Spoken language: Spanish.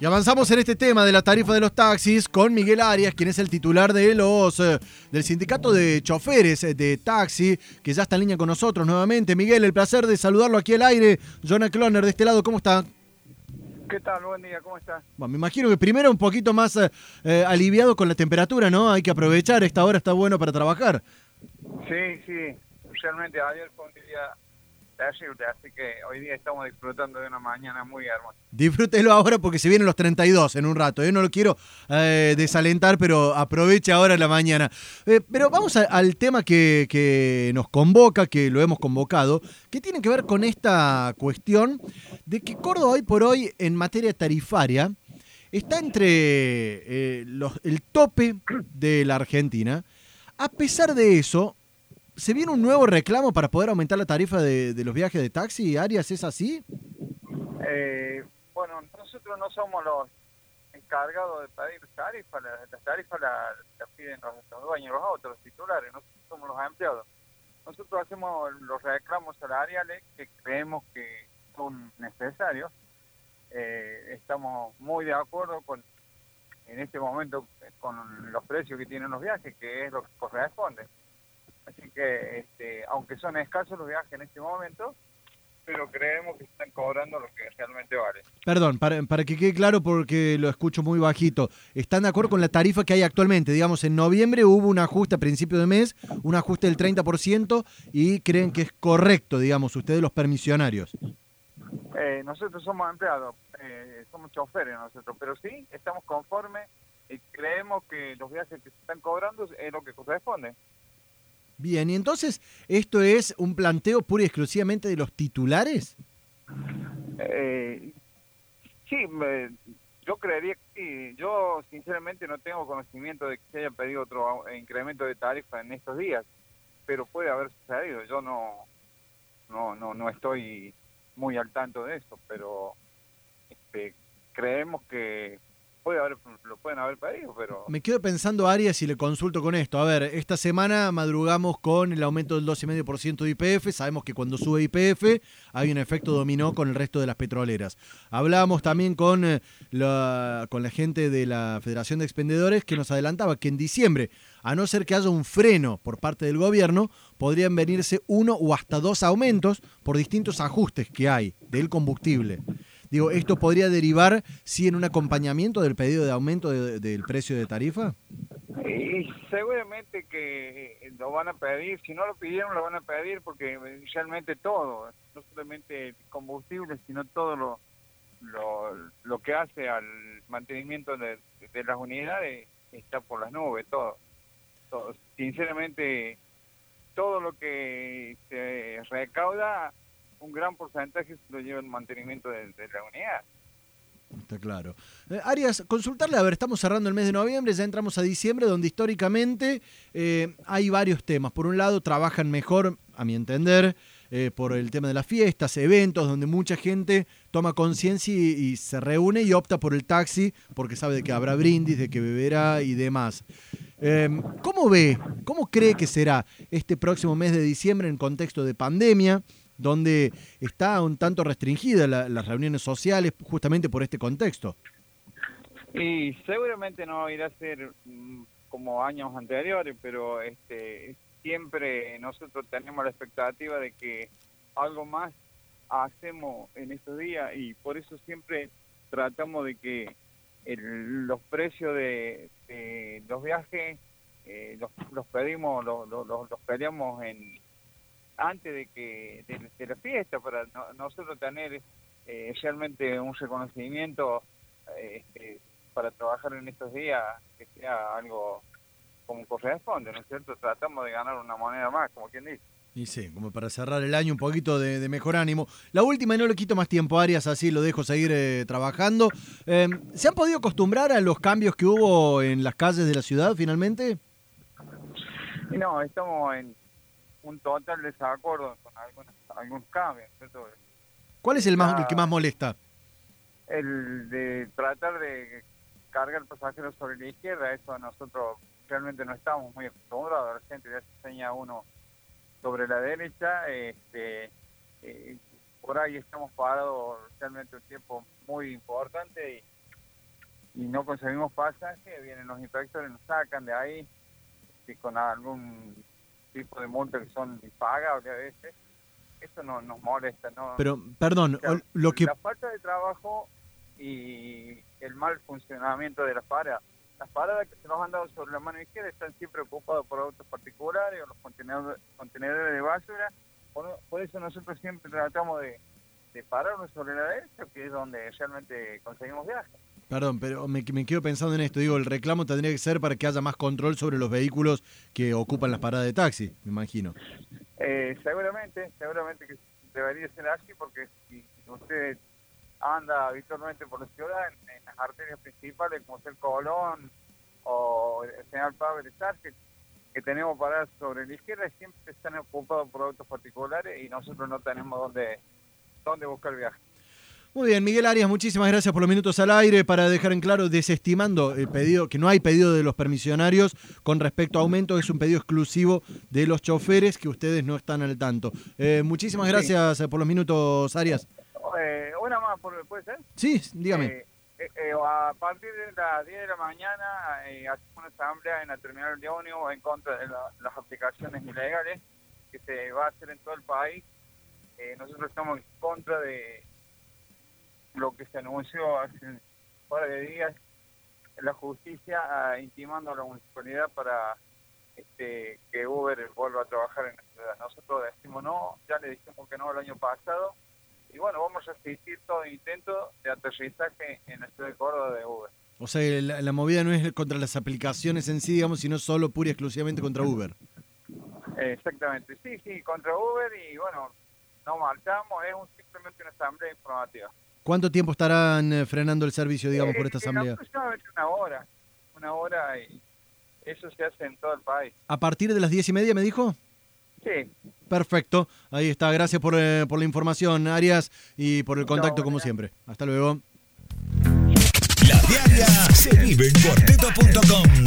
Y avanzamos en este tema de la tarifa de los taxis con Miguel Arias, quien es el titular de los eh, del sindicato de choferes eh, de taxi, que ya está en línea con nosotros nuevamente. Miguel, el placer de saludarlo aquí al aire. Jonah Cloner, de este lado, ¿cómo está? ¿Qué tal? Buen día, ¿cómo está? Bueno, me imagino que primero un poquito más eh, eh, aliviado con la temperatura, ¿no? Hay que aprovechar, esta hora está bueno para trabajar. Sí, sí, realmente ayer fue un día así que hoy día estamos disfrutando de una mañana muy hermosa. Disfrútelo ahora porque se vienen los 32 en un rato. Yo no lo quiero eh, desalentar, pero aproveche ahora la mañana. Eh, pero vamos al tema que, que nos convoca, que lo hemos convocado, que tiene que ver con esta cuestión de que Córdoba hoy por hoy en materia tarifaria está entre eh, el tope de la Argentina. A pesar de eso, ¿se viene un nuevo reclamo para poder aumentar la tarifa de, de los viajes de taxi? Arias, ¿es así? Eh, bueno, nosotros no somos los encargados de pedir tarifas, las, tarifas las, las piden los, los dueños, los autos, los titulares, nosotros somos los empleados. Nosotros hacemos los reclamos salariales que creemos que son necesarios. Eh, estamos muy de acuerdo con en este momento con los precios que tienen los viajes, que es lo que corresponde. Así que, este, aunque son escasos los viajes en este momento, pero creemos que están cobrando lo que realmente vale. Perdón, para, para que quede claro porque lo escucho muy bajito. ¿Están de acuerdo con la tarifa que hay actualmente? Digamos, en noviembre hubo un ajuste a principio de mes, un ajuste del 30% y creen que es correcto, digamos, ustedes los permisionarios. Eh, nosotros somos empleados, eh, somos choferes nosotros, pero sí estamos conformes y creemos que los viajes que se están cobrando es lo que corresponde. Bien, y entonces, ¿esto es un planteo pura y exclusivamente de los titulares? Eh, sí, me- yo creería que sí. Yo sinceramente no tengo conocimiento de que se haya pedido otro au- incremento de tarifa en estos días, pero puede haber sucedido. Yo no, no, no, no estoy muy al tanto de eso, pero este, creemos que Me quedo pensando, Arias, y le consulto con esto. A ver, esta semana madrugamos con el aumento del 12,5% de IPF. Sabemos que cuando sube IPF hay un efecto dominó con el resto de las petroleras. Hablábamos también con, eh, la, con la gente de la Federación de Expendedores que nos adelantaba que en diciembre, a no ser que haya un freno por parte del gobierno, podrían venirse uno o hasta dos aumentos por distintos ajustes que hay del combustible. Digo, ¿esto podría derivar, sí, en un acompañamiento del pedido de aumento de- del precio de tarifa? Seguramente que eh, lo van a pedir, si no lo pidieron lo van a pedir porque realmente todo, no solamente combustible, sino todo lo, lo, lo que hace al mantenimiento de, de las unidades está por las nubes, todo. todo. Sinceramente, todo lo que se recauda, un gran porcentaje lo lleva el mantenimiento de, la unidad. Está claro. Eh, Arias, consultarle, a ver, estamos cerrando el mes de noviembre, ya entramos a diciembre, donde históricamente eh, hay varios temas. Por un lado, trabajan mejor, a mi entender, eh, por el tema de las fiestas, eventos, donde mucha gente toma conciencia y, y se reúne y opta por el taxi, porque sabe de que habrá brindis, de que beberá y demás. Eh, ¿Cómo ve, cómo cree que será este próximo mes de diciembre en contexto de pandemia? Donde está un tanto restringida la- las reuniones sociales justamente por este contexto. Y seguramente no irá a ser mm, como años anteriores, pero este siempre nosotros tenemos la expectativa de que algo más hacemos en estos días y por eso siempre tratamos de que el- los precios de, de los viajes eh, los, los pedimos, los, los, los- peleamos en antes de que de, de la fiesta para no- nosotros tener eh, realmente un reconocimiento eh, este, para trabajar en estos días que sea algo como corresponde, ¿no es cierto? Tratamos de ganar una moneda más, como quien dice. Y sí, como para cerrar el año un poquito de, de mejor ánimo. La última, y no le quito más tiempo a Arias, así lo dejo seguir eh, trabajando. Eh, ¿Se han podido acostumbrar a los cambios que hubo en las calles de la ciudad finalmente? No, estamos en un total desacuerdo con algunos, algunos cambios, ¿cierto? ¿Cuál es el, más, el que más molesta? El de tratar de cargar pasajeros sobre la izquierda, eso nosotros realmente no estamos muy acostumbrados, la gente ya se enseña uno sobre la derecha, este, eh, por ahí estamos parados realmente un tiempo muy importante y y no conseguimos pasaje, vienen los inspectores, nos sacan de ahí y con algún tipo de multa que son impagables a veces. Eso no, nos molesta, ¿no? Pero, perdón, lo que... La falta de trabajo y el mal funcionamiento de las paradas. Las paradas que se nos han dado sobre la mano izquierda están siempre ocupadas por autos particulares o los contenedores, contenedores de basura. Por, eso nosotros siempre tratamos de, de pararnos sobre la derecha, que es donde realmente conseguimos viajes. Perdón, pero me, me, quedo pensando en esto. Digo, el reclamo tendría que ser para que haya más control sobre los vehículos que ocupan las paradas de taxi, me imagino. Eh, seguramente, seguramente que debería ser así, porque si usted anda habitualmente por la ciudad, en, las arterias principales como es el Colón o el General Pablo que, que tenemos paradas sobre la izquierda, siempre están ocupados por autos particulares y nosotros no tenemos dónde, dónde buscar viaje. Muy bien, Miguel Arias, muchísimas gracias por los minutos al aire para dejar en claro, desestimando el pedido, que no hay pedido de los permisionarios con respecto a aumento, es un pedido exclusivo de los choferes que ustedes no están al tanto. Eh, muchísimas gracias por los minutos, Arias. Eh, una más, ¿puede ser? Sí, dígame. Eh, a partir de las 10 de la mañana hacemos una asamblea en la terminal de Onio en contra de las aplicaciones ilegales que se va a hacer en todo el país. nosotros estamos en contra de lo que se anunció hace un par de días la justicia ah, intimando a la municipalidad para este, que Uber vuelva a trabajar en la ciudad. Nosotros decimos no, ya le dijimos que no el año pasado y bueno, vamos a asistir todo intento de aterrizaje en la ciudad de Córdoba de Uber. O sea, la, movida no es contra las aplicaciones en sí, digamos, sino solo pura y exclusivamente contra Uber. Exactamente, sí, sí, contra Uber y bueno, no marchamos, es un, simplemente una asamblea informativa. ¿Cuánto tiempo estarán eh, frenando el servicio, digamos, por esta eh, asamblea? Aproximadamente una hora, una hora y eso se hace en todo el país. ¿A partir de las diez y media me dijo? Sí. Perfecto, ahí está. Gracias por, eh, por la información, Arias, y por el contacto como siempre. Hasta luego. La diaria se vive en cuarteto.com.